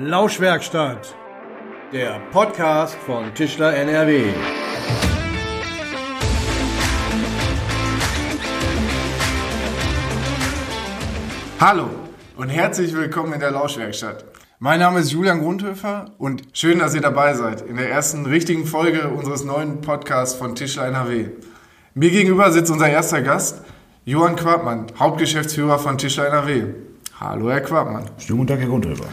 Lauschwerkstatt, der Podcast von Tischler NRW. Hallo und herzlich willkommen in der Lauschwerkstatt. Mein Name ist Julian Grundhöfer und schön, dass ihr dabei seid in der ersten richtigen Folge unseres neuen Podcasts von Tischler NRW. Mir gegenüber sitzt unser erster Gast, Johann Quabmann, Hauptgeschäftsführer von Tischler NRW. Hallo, Herr Quabmann. Schönen guten Tag, Herr Grundhöfer.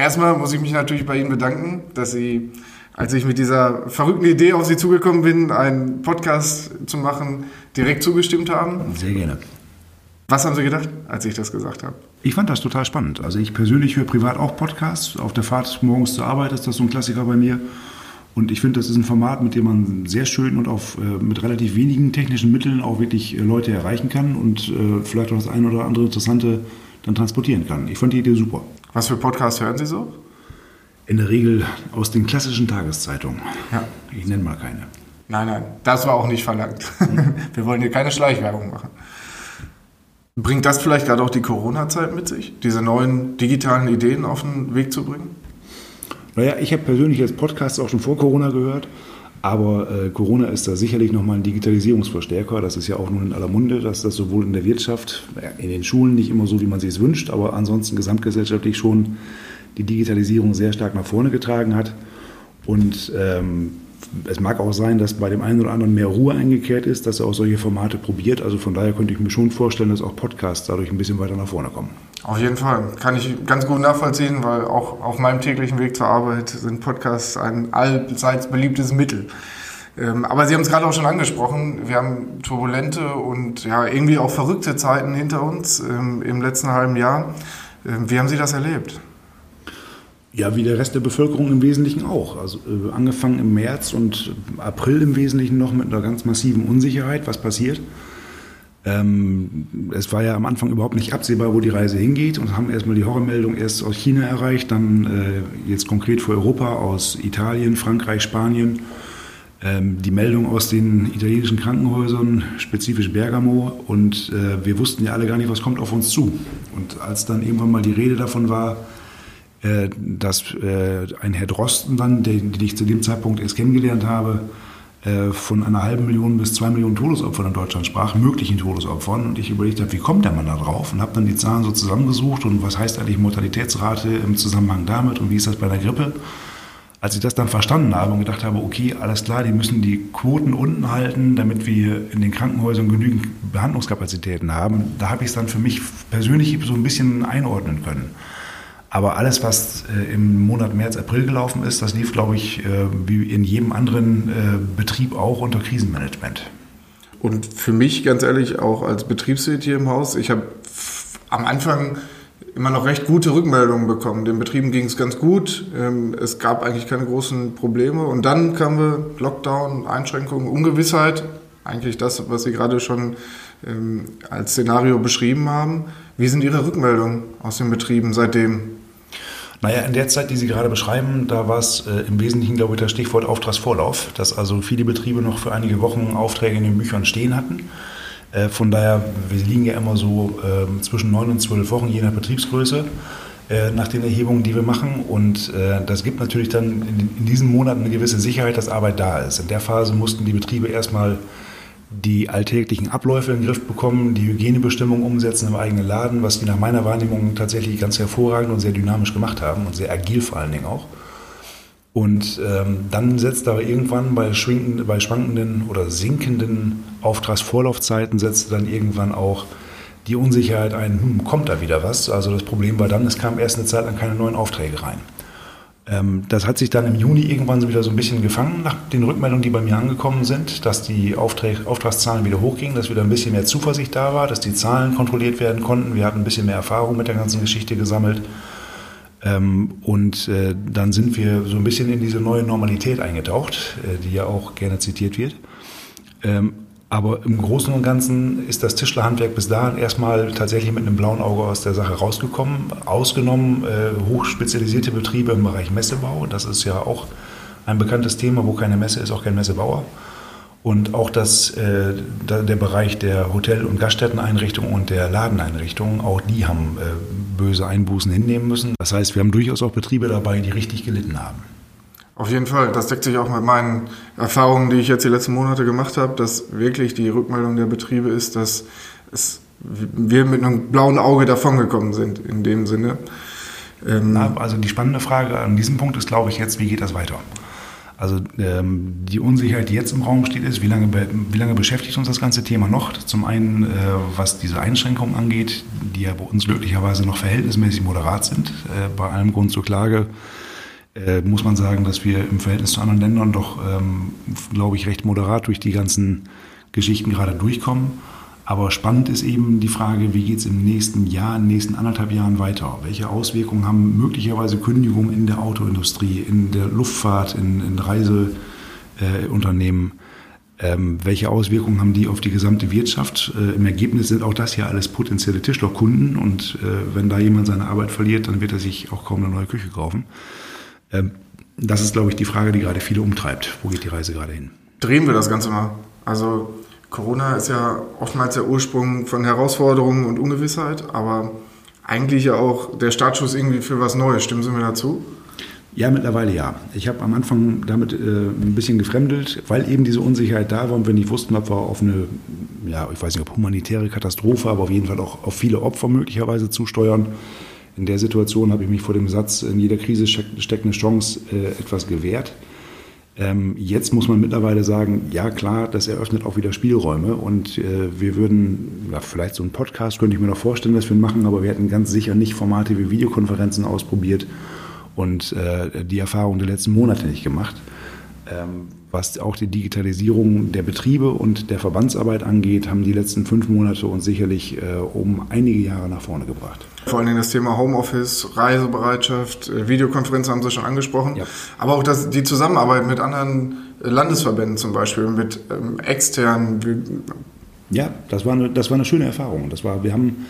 Erstmal muss ich mich natürlich bei Ihnen bedanken, dass Sie, als ich mit dieser verrückten Idee auf Sie zugekommen bin, einen Podcast zu machen, direkt zugestimmt haben. Sehr gerne. Was haben Sie gedacht, als ich das gesagt habe? Ich fand das total spannend. Also ich persönlich höre privat auch Podcasts. Auf der Fahrt morgens zur Arbeit ist das so ein Klassiker bei mir. Und ich finde, das ist ein Format, mit dem man sehr schön und auf, äh, mit relativ wenigen technischen Mitteln auch wirklich äh, Leute erreichen kann und äh, vielleicht auch das eine oder andere Interessante dann transportieren kann. Ich fand die Idee super. Was für Podcasts hören Sie so? In der Regel aus den klassischen Tageszeitungen. Ja. Ich nenne mal keine. Nein, nein, das war auch nicht verlangt. Wir wollen hier keine Schleichwerbung machen. Bringt das vielleicht gerade auch die Corona-Zeit mit sich, diese neuen digitalen Ideen auf den Weg zu bringen? Naja, ich habe persönlich jetzt Podcasts auch schon vor Corona gehört, aber äh, Corona ist da sicherlich nochmal ein Digitalisierungsverstärker. Das ist ja auch nun in aller Munde, dass das sowohl in der Wirtschaft, in den Schulen nicht immer so, wie man sich es wünscht, aber ansonsten gesamtgesellschaftlich schon die Digitalisierung sehr stark nach vorne getragen hat. Und ähm, es mag auch sein, dass bei dem einen oder anderen mehr Ruhe eingekehrt ist, dass er auch solche Formate probiert. Also von daher könnte ich mir schon vorstellen, dass auch Podcasts dadurch ein bisschen weiter nach vorne kommen. Auf jeden Fall. Kann ich ganz gut nachvollziehen, weil auch auf meinem täglichen Weg zur Arbeit sind Podcasts ein allseits beliebtes Mittel. Ähm, aber Sie haben es gerade auch schon angesprochen. Wir haben turbulente und ja, irgendwie auch verrückte Zeiten hinter uns ähm, im letzten halben Jahr. Ähm, wie haben Sie das erlebt? Ja, wie der Rest der Bevölkerung im Wesentlichen auch. Also äh, angefangen im März und April im Wesentlichen noch mit einer ganz massiven Unsicherheit, was passiert. Ähm, es war ja am Anfang überhaupt nicht absehbar, wo die Reise hingeht und haben erstmal die Horrormeldung erst aus China erreicht, dann äh, jetzt konkret für Europa aus Italien, Frankreich, Spanien. Ähm, die Meldung aus den italienischen Krankenhäusern, spezifisch Bergamo. Und äh, wir wussten ja alle gar nicht, was kommt auf uns zu. Und als dann irgendwann mal die Rede davon war, dass äh, ein Herr Drosten dann, den, den ich zu dem Zeitpunkt erst kennengelernt habe, äh, von einer halben Million bis zwei Millionen Todesopfern in Deutschland sprach, möglichen Todesopfern. Und ich überlegt habe, wie kommt der Mann da drauf? Und habe dann die Zahlen so zusammengesucht und was heißt eigentlich Mortalitätsrate im Zusammenhang damit und wie ist das bei der Grippe? Als ich das dann verstanden habe und gedacht habe, okay, alles klar, die müssen die Quoten unten halten, damit wir in den Krankenhäusern genügend Behandlungskapazitäten haben, da habe ich es dann für mich persönlich so ein bisschen einordnen können. Aber alles, was äh, im Monat März, April gelaufen ist, das lief, glaube ich, äh, wie in jedem anderen äh, Betrieb auch unter Krisenmanagement. Und für mich, ganz ehrlich, auch als Betriebswirt hier im Haus, ich habe am Anfang immer noch recht gute Rückmeldungen bekommen. Den Betrieben ging es ganz gut. Ähm, es gab eigentlich keine großen Probleme. Und dann kamen wir Lockdown, Einschränkungen, Ungewissheit. Eigentlich das, was Sie gerade schon ähm, als Szenario beschrieben haben. Wie sind Ihre Rückmeldungen aus den Betrieben seitdem? Naja, in der Zeit, die Sie gerade beschreiben, da war es äh, im Wesentlichen, glaube ich, das Stichwort Auftragsvorlauf, dass also viele Betriebe noch für einige Wochen Aufträge in den Büchern stehen hatten. Äh, von daher, wir liegen ja immer so äh, zwischen neun und zwölf Wochen, je nach Betriebsgröße, äh, nach den Erhebungen, die wir machen. Und äh, das gibt natürlich dann in, in diesen Monaten eine gewisse Sicherheit, dass Arbeit da ist. In der Phase mussten die Betriebe erstmal die alltäglichen Abläufe in den Griff bekommen, die Hygienebestimmungen umsetzen im eigenen Laden, was die nach meiner Wahrnehmung tatsächlich ganz hervorragend und sehr dynamisch gemacht haben und sehr agil vor allen Dingen auch. Und ähm, dann setzt aber irgendwann bei, bei schwankenden oder sinkenden Auftragsvorlaufzeiten setzt dann irgendwann auch die Unsicherheit ein, hm, kommt da wieder was? Also das Problem war dann, es kam erst eine Zeit lang keine neuen Aufträge rein. Ähm, das hat sich dann im Juni irgendwann wieder so ein bisschen gefangen nach den Rückmeldungen, die bei mir angekommen sind, dass die Auftrag, Auftragszahlen wieder hochgingen, dass wieder ein bisschen mehr Zuversicht da war, dass die Zahlen kontrolliert werden konnten. Wir hatten ein bisschen mehr Erfahrung mit der ganzen Geschichte gesammelt. Ähm, und äh, dann sind wir so ein bisschen in diese neue Normalität eingetaucht, äh, die ja auch gerne zitiert wird. Aber im Großen und Ganzen ist das Tischlerhandwerk bis dahin erstmal tatsächlich mit einem blauen Auge aus der Sache rausgekommen. Ausgenommen äh, hochspezialisierte Betriebe im Bereich Messebau. Das ist ja auch ein bekanntes Thema, wo keine Messe ist, auch kein Messebauer. Und auch das, äh, der Bereich der Hotel- und Gaststätteneinrichtungen und der Ladeneinrichtungen, auch die haben äh, böse Einbußen hinnehmen müssen. Das heißt, wir haben durchaus auch Betriebe dabei, die richtig gelitten haben. Auf jeden Fall. Das deckt sich auch mit meinen Erfahrungen, die ich jetzt die letzten Monate gemacht habe, dass wirklich die Rückmeldung der Betriebe ist, dass es, wir mit einem blauen Auge davongekommen sind, in dem Sinne. Ähm also die spannende Frage an diesem Punkt ist, glaube ich, jetzt, wie geht das weiter? Also ähm, die Unsicherheit, die jetzt im Raum steht, ist, wie lange, wie lange beschäftigt uns das ganze Thema noch? Zum einen, äh, was diese Einschränkungen angeht, die ja bei uns glücklicherweise noch verhältnismäßig moderat sind. Äh, bei allem Grund zur Klage äh, muss man sagen, dass wir im Verhältnis zu anderen Ländern doch, ähm, glaube ich, recht moderat durch die ganzen Geschichten gerade durchkommen. Aber spannend ist eben die Frage, wie geht es im nächsten Jahr, in den nächsten anderthalb Jahren weiter? Welche Auswirkungen haben möglicherweise Kündigungen in der Autoindustrie, in der Luftfahrt, in, in Reiseunternehmen? Äh, ähm, welche Auswirkungen haben die auf die gesamte Wirtschaft? Äh, Im Ergebnis sind auch das ja alles potenzielle Tischlerkunden und äh, wenn da jemand seine Arbeit verliert, dann wird er sich auch kaum eine neue Küche kaufen. Ähm, das ist, glaube ich, die Frage, die gerade viele umtreibt. Wo geht die Reise gerade hin? Drehen wir das Ganze mal. Also Corona ist ja oftmals der Ursprung von Herausforderungen und Ungewissheit, aber eigentlich ja auch der Startschuss irgendwie für was Neues. Stimmen Sie mir dazu? Ja, mittlerweile ja. Ich habe am Anfang damit äh, ein bisschen gefremdelt, weil eben diese Unsicherheit da war und wir nicht wussten, ob wir auf eine, ja, ich weiß nicht, ob humanitäre Katastrophe, aber auf jeden Fall auch auf viele Opfer möglicherweise zusteuern. In der Situation habe ich mich vor dem Satz, in jeder Krise steckt eine Chance, äh, etwas gewehrt. Ähm, jetzt muss man mittlerweile sagen, ja klar, das eröffnet auch wieder Spielräume und äh, wir würden, vielleicht so einen Podcast könnte ich mir noch vorstellen, dass wir machen, aber wir hätten ganz sicher nicht Formate wie Videokonferenzen ausprobiert und äh, die Erfahrung der letzten Monate nicht gemacht. Was auch die Digitalisierung der Betriebe und der Verbandsarbeit angeht, haben die letzten fünf Monate uns sicherlich äh, um einige Jahre nach vorne gebracht. Vor allen Dingen das Thema Homeoffice, Reisebereitschaft, äh, Videokonferenzen haben Sie schon angesprochen. Ja. Aber auch das, die Zusammenarbeit mit anderen äh, Landesverbänden zum Beispiel, mit ähm, externen. Ja, das war, eine, das war eine schöne Erfahrung. Das war, wir haben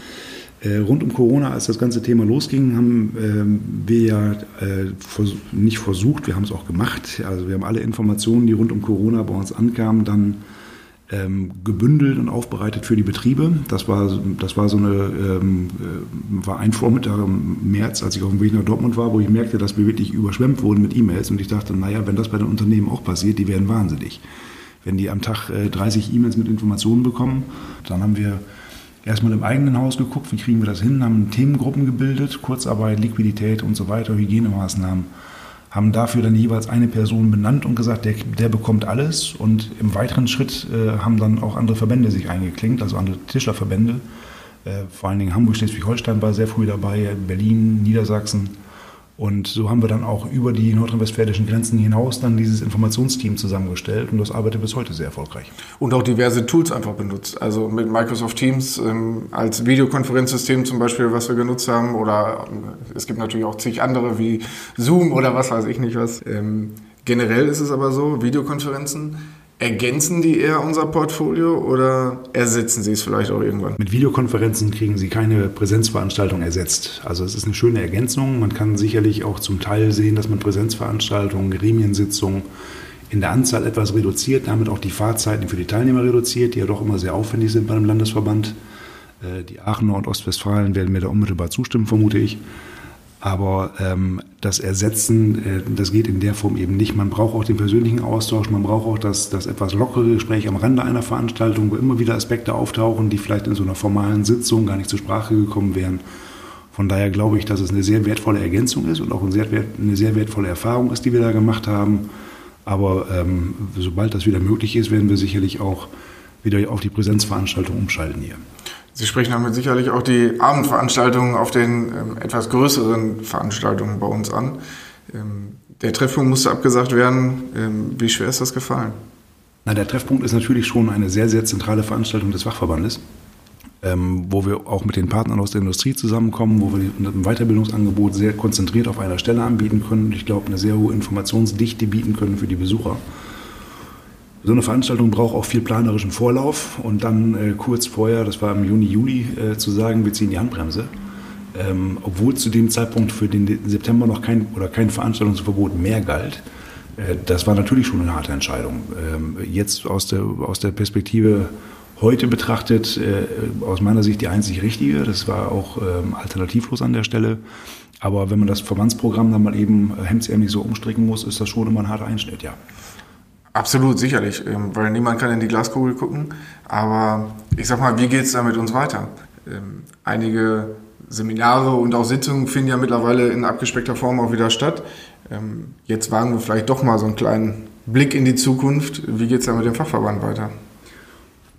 rund um Corona, als das ganze Thema losging, haben ähm, wir ja äh, nicht versucht, wir haben es auch gemacht. Also wir haben alle Informationen, die rund um Corona bei uns ankamen, dann ähm, gebündelt und aufbereitet für die Betriebe. Das war, das war so eine, ähm, äh, war ein Vormittag im März, als ich auf dem Weg nach Dortmund war, wo ich merkte, dass wir wirklich überschwemmt wurden mit E-Mails und ich dachte, naja, wenn das bei den Unternehmen auch passiert, die werden wahnsinnig. Wenn die am Tag äh, 30 E-Mails mit Informationen bekommen, dann haben wir erstmal im eigenen Haus geguckt, wie kriegen wir das hin, haben Themengruppen gebildet, Kurzarbeit, Liquidität und so weiter, Hygienemaßnahmen haben dafür dann jeweils eine Person benannt und gesagt, der, der bekommt alles. Und im weiteren Schritt äh, haben dann auch andere Verbände sich eingeklinkt, also andere Tischlerverbände. Äh, vor allen Dingen Hamburg, Schleswig-Holstein war sehr früh dabei, Berlin, Niedersachsen. Und so haben wir dann auch über die nordrhein-westfälischen Grenzen hinaus dann dieses Informationsteam zusammengestellt und das arbeitet bis heute sehr erfolgreich. Und auch diverse Tools einfach benutzt. Also mit Microsoft Teams ähm, als Videokonferenzsystem zum Beispiel, was wir genutzt haben. Oder äh, es gibt natürlich auch zig andere wie Zoom oder was weiß ich nicht was. Ähm, generell ist es aber so, Videokonferenzen Ergänzen die eher unser Portfolio oder ersetzen sie es vielleicht auch irgendwann? Mit Videokonferenzen kriegen Sie keine Präsenzveranstaltung ersetzt. Also es ist eine schöne Ergänzung. Man kann sicherlich auch zum Teil sehen, dass man Präsenzveranstaltungen, Gremiensitzungen in der Anzahl etwas reduziert, damit auch die Fahrzeiten für die Teilnehmer reduziert, die ja doch immer sehr aufwendig sind bei einem Landesverband. Äh, die Aachener und Ostwestfalen werden mir da unmittelbar zustimmen, vermute ich. Aber ähm, das Ersetzen, äh, das geht in der Form eben nicht. Man braucht auch den persönlichen Austausch, man braucht auch das, das etwas lockere Gespräch am Rande einer Veranstaltung, wo immer wieder Aspekte auftauchen, die vielleicht in so einer formalen Sitzung gar nicht zur Sprache gekommen wären. Von daher glaube ich, dass es eine sehr wertvolle Ergänzung ist und auch eine sehr, eine sehr wertvolle Erfahrung ist, die wir da gemacht haben. Aber ähm, sobald das wieder möglich ist, werden wir sicherlich auch wieder auf die Präsenzveranstaltung umschalten hier. Sie sprechen damit sicherlich auch die Abendveranstaltungen auf den ähm, etwas größeren Veranstaltungen bei uns an. Ähm, der Treffpunkt musste abgesagt werden. Ähm, wie schwer ist das gefallen? Na, der Treffpunkt ist natürlich schon eine sehr, sehr zentrale Veranstaltung des Fachverbandes, ähm, wo wir auch mit den Partnern aus der Industrie zusammenkommen, wo wir ein Weiterbildungsangebot sehr konzentriert auf einer Stelle anbieten können. Ich glaube, eine sehr hohe Informationsdichte bieten können für die Besucher. So eine Veranstaltung braucht auch viel planerischen Vorlauf und dann äh, kurz vorher, das war im Juni, Juli, äh, zu sagen, wir ziehen die Handbremse. Ähm, obwohl zu dem Zeitpunkt für den September noch kein oder kein Veranstaltungsverbot mehr galt, Äh, das war natürlich schon eine harte Entscheidung. Ähm, jetzt aus der, aus der Perspektive heute betrachtet, äh, aus meiner Sicht die einzig richtige. Das war auch ähm, alternativlos an der Stelle. Aber wenn man das Verbandsprogramm dann mal eben hemdsärmlich so umstricken muss, ist das schon immer ein harter Einschnitt, ja. Absolut, sicherlich, ähm, weil niemand kann in die Glaskugel gucken. Aber ich sag mal, wie geht es da mit uns weiter? Einige Seminare und auch Sitzungen finden ja mittlerweile in abgespeckter Form auch wieder statt. Ähm, jetzt wagen wir vielleicht doch mal so einen kleinen Blick in die Zukunft. Wie geht es da mit dem Fachverband weiter?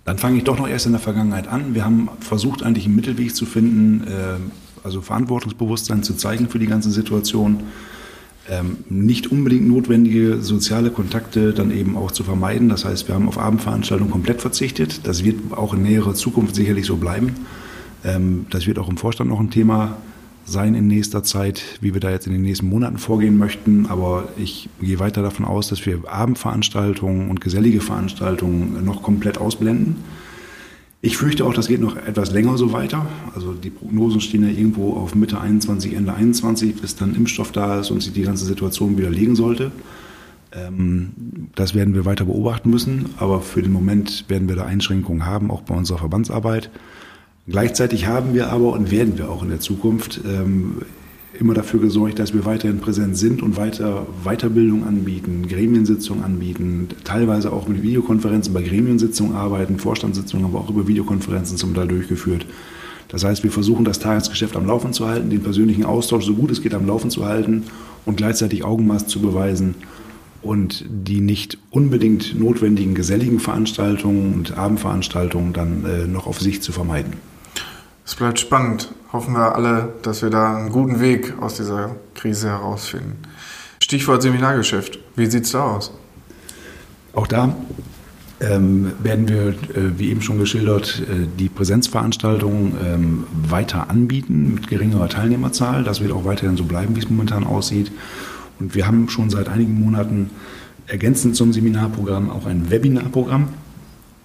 Dann fange ich doch noch erst in der Vergangenheit an. Wir haben versucht, eigentlich einen Mittelweg zu finden, äh, also Verantwortungsbewusstsein zu zeigen für die ganze Situation. Ähm, nicht unbedingt notwendige soziale Kontakte dann eben auch zu vermeiden. Das heißt, wir haben auf Abendveranstaltungen komplett verzichtet. Das wird auch in näherer Zukunft sicherlich so bleiben. Ähm, das wird auch im Vorstand noch ein Thema sein in nächster Zeit, wie wir da jetzt in den nächsten Monaten vorgehen möchten. Aber ich gehe weiter davon aus, dass wir Abendveranstaltungen und gesellige Veranstaltungen noch komplett ausblenden. Ich fürchte auch, das geht noch etwas länger so weiter. Also die Prognosen stehen ja irgendwo auf Mitte 21, Ende 21, bis dann Impfstoff da ist und sich die ganze Situation wieder legen sollte. Ähm, das werden wir weiter beobachten müssen, aber für den Moment werden wir da Einschränkungen haben, auch bei unserer Verbandsarbeit. Gleichzeitig haben wir aber und werden wir auch in der Zukunft ähm, immer dafür gesorgt, dass wir weiterhin präsent sind und weiter Weiterbildung anbieten, Gremiensitzungen anbieten, teilweise auch mit Videokonferenzen bei Gremiensitzungen arbeiten, Vorstandssitzungen haben wir auch über Videokonferenzen zum Teil durchgeführt. Das heißt, wir versuchen das Tagesgeschäft am Laufen zu halten, den persönlichen Austausch so gut es geht am Laufen zu halten und gleichzeitig Augenmaß zu beweisen und die nicht unbedingt notwendigen geselligen Veranstaltungen und Abendveranstaltungen dann äh, noch auf sich zu vermeiden. Es bleibt spannend. Hoffen wir alle, dass wir da einen guten Weg aus dieser Krise herausfinden. Stichwort Seminargeschäft. Wie sieht es da aus? Auch da ähm, werden wir, äh, wie eben schon geschildert, äh, die Präsenzveranstaltungen ähm, weiter anbieten mit geringerer Teilnehmerzahl. Das wird auch weiterhin so bleiben, wie es momentan aussieht. Und wir haben schon seit einigen Monaten ergänzend zum Seminarprogramm auch ein Webinarprogramm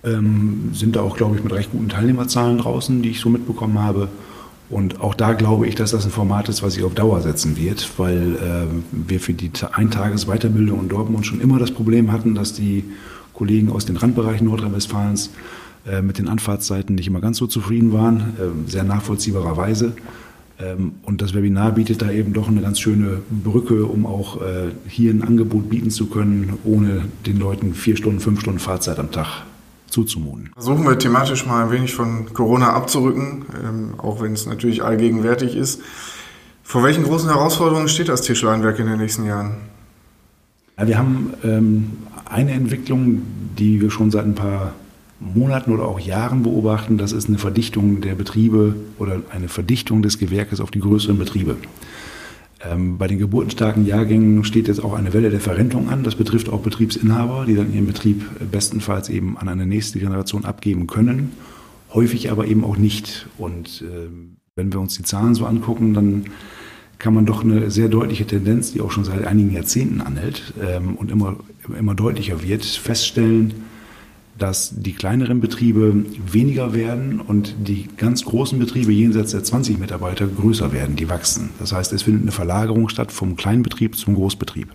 ähm, sind da auch, glaube ich, mit recht guten Teilnehmerzahlen draußen, die ich so mitbekommen habe. Und auch da glaube ich, dass das ein Format ist, was sich auf Dauer setzen wird, weil äh, wir für die Eintages-Weiterbildung in Dortmund schon immer das Problem hatten, dass die Kollegen aus den Randbereichen Nordrhein-Westfalens äh, mit den Anfahrtszeiten nicht immer ganz so zufrieden waren, äh, sehr nachvollziehbarerweise. Ähm, und das Webinar bietet da eben doch eine ganz schöne Brücke, um auch äh, hier ein Angebot bieten zu können, ohne den Leuten vier Stunden, fünf Stunden Fahrzeit am Tag zuzumuten. Versuchen wir thematisch mal ein wenig von Corona abzurücken, ähm, auch wenn es natürlich allgegenwärtig ist. Vor welchen großen Herausforderungen steht das Tischleinwerk in den nächsten Jahren? Ja, wir haben ähm, eine Entwicklung, die wir schon seit ein paar Monaten oder auch Jahren beobachten. Das ist eine Verdichtung der Betriebe oder eine Verdichtung des Gewerkes auf die größeren Betriebe. Ähm, bei den geburtenstarken Jahrgängen steht jetzt auch eine Welle der Verrentung an. Das betrifft auch Betriebsinhaber, die dann ihren Betrieb bestenfalls eben an eine nächste Generation abgeben können, häufig aber eben auch nicht. Und äh, wenn wir uns die Zahlen so angucken, dann kann man doch eine sehr deutliche Tendenz, die auch schon seit einigen Jahrzehnten anhält ähm, und immer, immer deutlicher wird, feststellen, dass die kleineren Betriebe weniger werden und die ganz großen Betriebe jenseits der 20 Mitarbeiter größer werden, die wachsen. Das heißt, es findet eine Verlagerung statt vom Kleinbetrieb zum Großbetrieb.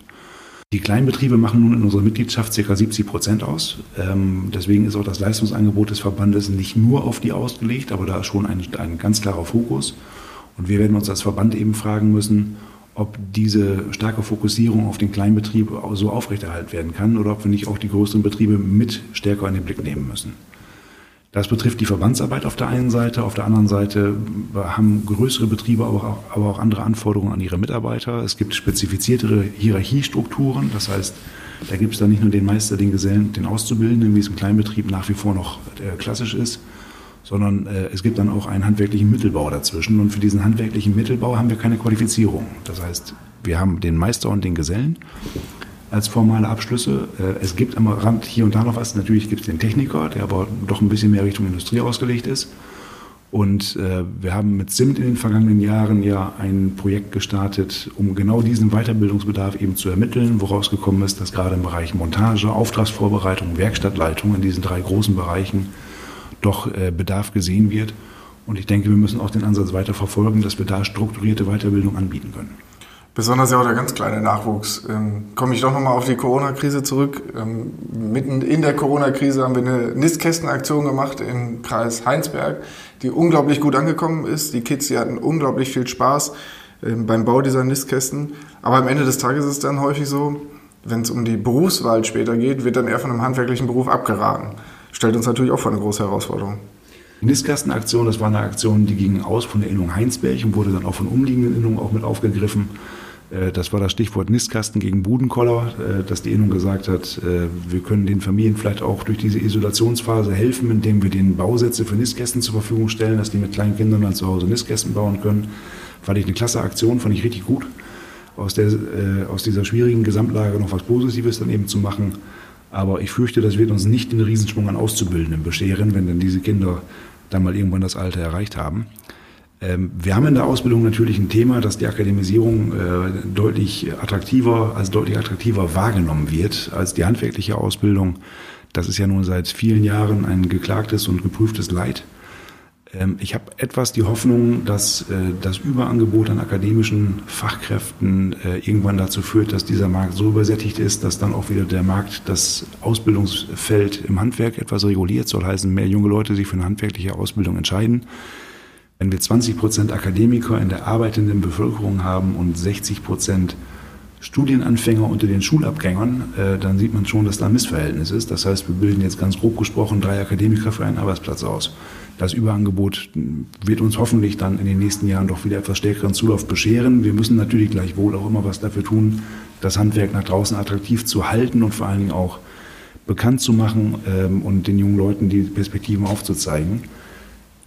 Die Kleinbetriebe machen nun in unserer Mitgliedschaft ca. 70 Prozent aus. Ähm, deswegen ist auch das Leistungsangebot des Verbandes nicht nur auf die ausgelegt, aber da ist schon ein, ein ganz klarer Fokus. Und wir werden uns als Verband eben fragen müssen, ob diese starke Fokussierung auf den Kleinbetrieb so aufrechterhalten werden kann oder ob wir nicht auch die größeren Betriebe mit stärker in den Blick nehmen müssen. Das betrifft die Verbandsarbeit auf der einen Seite. Auf der anderen Seite haben größere Betriebe aber auch, aber auch andere Anforderungen an ihre Mitarbeiter. Es gibt spezifiziertere Hierarchiestrukturen. Das heißt, da gibt es dann nicht nur den Meister, den Gesellen, den Auszubildenden, wie es im Kleinbetrieb nach wie vor noch äh, klassisch ist, sondern äh, es gibt dann auch einen handwerklichen Mittelbau dazwischen. Und für diesen handwerklichen Mittelbau haben wir keine Qualifizierung. Das heißt, wir haben den Meister und den Gesellen als formale Abschlüsse. Äh, es gibt am Rand hier und da noch was. Natürlich gibt es den Techniker, der aber doch ein bisschen mehr Richtung Industrie ausgelegt ist. Und äh, wir haben mit SIMT in den vergangenen Jahren ja ein Projekt gestartet, um genau diesen Weiterbildungsbedarf eben zu ermitteln, woraus gekommen ist, dass gerade im Bereich Montage, Auftragsvorbereitung, Werkstattleitung in diesen drei großen Bereichen doch äh, Bedarf gesehen wird. Und ich denke, wir müssen auch den Ansatz weiter verfolgen, dass wir da strukturierte Weiterbildung anbieten können. Besonders ja auch der ganz kleine Nachwuchs. Ähm, komme ich doch nochmal auf die Corona-Krise zurück. Ähm, mitten in der Corona-Krise haben wir eine Nistkästenaktion gemacht im Kreis Heinsberg, die unglaublich gut angekommen ist. Die Kids, die hatten unglaublich viel Spaß ähm, beim Bau dieser Nistkästen. Aber am Ende des Tages ist es dann häufig so, wenn es um die Berufswahl später geht, wird dann eher von einem handwerklichen Beruf abgeraten. Stellt uns natürlich auch vor eine große Herausforderung. Die Nistkastenaktion, das war eine Aktion, die ging aus von der Innung Heinsberg und wurde dann auch von umliegenden Innungen auch mit aufgegriffen. Äh, das war das Stichwort Nistkasten gegen Budenkoller, äh, dass die Innung gesagt hat, äh, wir können den Familien vielleicht auch durch diese Isolationsphase helfen, indem wir den Bausätze für Nistkästen zur Verfügung stellen, dass die mit kleinen Kindern dann zu Hause Nistkästen bauen können. Fand ich eine klasse Aktion, fand ich richtig gut. Aus, der, aus dieser schwierigen Gesamtlage noch was Positives dann eben zu machen. Aber ich fürchte, das wird uns nicht den Riesensprung an Auszubildenden bescheren, wenn dann diese Kinder dann mal irgendwann das Alter erreicht haben. Ähm, wir haben in der Ausbildung natürlich ein Thema, dass die Akademisierung äh, deutlich attraktiver, als deutlich attraktiver wahrgenommen wird als die handwerkliche Ausbildung. Das ist ja nun seit vielen Jahren ein geklagtes und geprüftes Leid. Ähm, ich habe etwas die Hoffnung, dass äh, das Überangebot an akademischen Fachkräften äh, irgendwann dazu führt, dass dieser Markt so übersättigt ist, dass dann auch wieder der Markt das Ausbildungsfeld im Handwerk etwas reguliert, soll heißen, mehr junge Leute sich für eine handwerkliche Ausbildung entscheiden. Wenn wir 20 Prozent Akademiker in der arbeitenden Bevölkerung haben und 60 Prozent Studienanfänger unter den Schulabgängern, äh, dann sieht man schon, dass da ein Missverhältnis ist. Das heißt, wir bilden jetzt ganz grob gesprochen drei Akademiker für einen Arbeitsplatz aus. Das Überangebot wird uns hoffentlich dann in den nächsten Jahren doch wieder etwas stärkeren Zulauf bescheren. Wir müssen natürlich gleichwohl auch immer was dafür tun, das Handwerk nach draußen attraktiv zu halten und vor allen Dingen auch bekannt zu machen ähm, und den jungen Leuten die Perspektiven aufzuzeigen.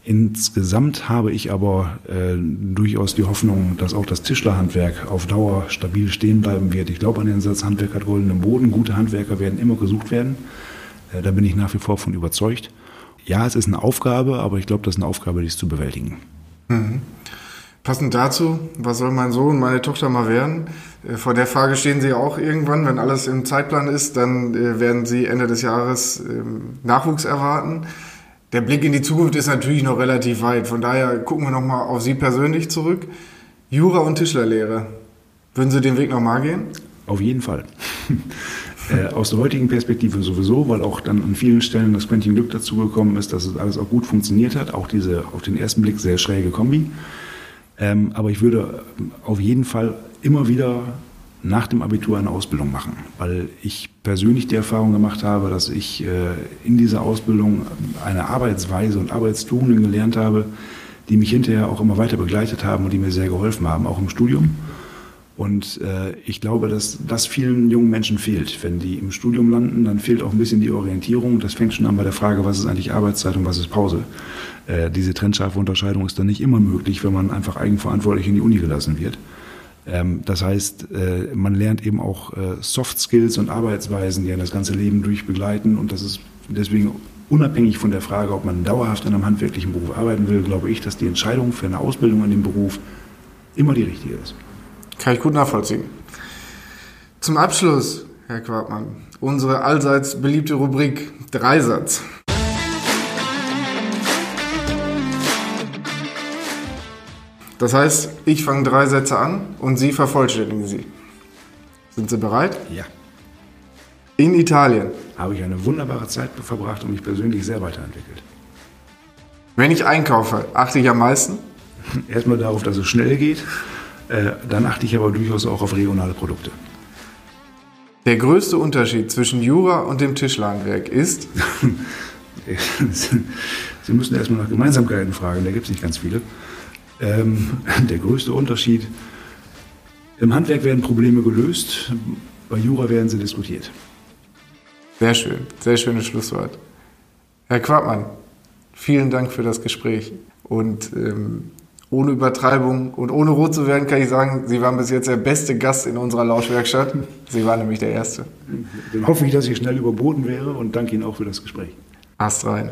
Insgesamt habe ich aber äh, durchaus die Hoffnung, dass auch das Tischlerhandwerk auf Dauer stabil stehen bleiben wird. Ich glaube an den Satz, Handwerk hat goldenen Boden. Gute Handwerker werden immer gesucht werden. Äh, da bin ich nach wie vor von überzeugt. Ja, es ist eine Aufgabe, aber ich glaube, das ist eine Aufgabe, die ist zu bewältigen. Mhm. Passend dazu, was soll mein Sohn, meine Tochter mal werden? Äh, vor der Frage stehen Sie auch irgendwann, wenn alles im Zeitplan ist, dann äh, werden Sie Ende des Jahres ähm, Nachwuchs erwarten der Blick in die Zukunft ist natürlich noch relativ weit. Von daher gucken wir nochmal auf Sie persönlich zurück. Jura und Tischlerlehre. Würden Sie den Weg nochmal gehen? Auf jeden Fall. äh, aus der heutigen Perspektive sowieso, weil auch dann an vielen Stellen das Quäntchen Glück dazu gekommen ist, dass es alles auch gut funktioniert hat. Auch diese auf den ersten Blick sehr schräge Kombi. Ähm, aber ich würde auf jeden Fall immer wieder nach dem Abitur eine Ausbildung machen, weil ich persönlich die Erfahrung gemacht habe, dass ich äh, in dieser Ausbildung eine Arbeitsweise und Arbeitstugenden gelernt habe, die mich hinterher auch immer weiter begleitet haben und die mir sehr geholfen haben, auch im Studium. Und äh, ich glaube, dass das vielen jungen Menschen fehlt. Wenn die im Studium landen, dann fehlt auch ein bisschen die Orientierung. Das fängt schon an bei der Frage, was ist eigentlich Arbeitszeit und was ist Pause. Äh, diese trennscharfe Unterscheidung ist dann nicht immer möglich, wenn man einfach eigenverantwortlich in die Uni gelassen wird. Ähm, das heißt, äh, man lernt eben auch äh, Soft Skills und Arbeitsweisen, die das ganze Leben durch begleiten. Und das ist deswegen unabhängig von der Frage, ob man dauerhaft in einem handwerklichen Beruf arbeiten will, glaube ich, dass die Entscheidung für eine Ausbildung in dem Beruf immer die richtige ist. Kann ich gut nachvollziehen. Zum Abschluss, Herr Quartmann, unsere allseits beliebte Rubrik Dreisatz. Das heißt, ich fange drei Sätze an und Sie vervollständigen sie. Sind Sie bereit? Ja. In Italien. Habe ich eine wunderbare Zeit verbracht und mich persönlich sehr weiterentwickelt. Wenn ich einkaufe, achte ich am meisten? Erstmal darauf, dass es schnell geht. Äh, dann achte ich aber durchaus auch auf regionale Produkte. Der größte Unterschied zwischen Jura und dem Tischlerhandwerk ist? Sie müssen erstmal nach Gemeinsamkeiten fragen, da gibt es nicht ganz viele. Ähm, der größte Unterschied, im Handwerk werden Probleme gelöst, bei Jura werden sie diskutiert. Sehr schön, sehr schönes Schlusswort. Herr Quappmann, vielen Dank für das Gespräch. Und ähm, ohne Übertreibung und ohne rot zu werden, kann ich sagen, Sie waren bis jetzt der beste Gast in unserer Lauschwerkstatt. Sie waren nämlich der Erste. Dann hoffe ich, dass ich schnell überboten wäre und danke Ihnen auch für das Gespräch. Ast rein.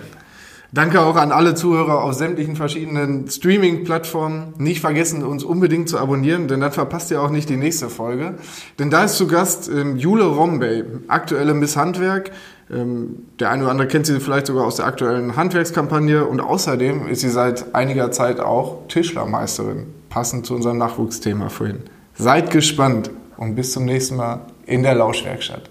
Danke auch an alle Zuhörer auf sämtlichen verschiedenen Streaming-Plattformen. Nicht vergessen, uns unbedingt zu abonnieren, denn dann verpasst ihr auch nicht die nächste Folge. Denn da ist zu Gast ähm, Jule Rombey, aktuelle Miss Handwerk. Ähm, der eine oder andere kennt sie vielleicht sogar aus der aktuellen Handwerkskampagne und außerdem ist sie seit einiger Zeit auch Tischlermeisterin, passend zu unserem Nachwuchsthema vorhin. Seid gespannt und bis zum nächsten Mal in der Lauschwerkstatt.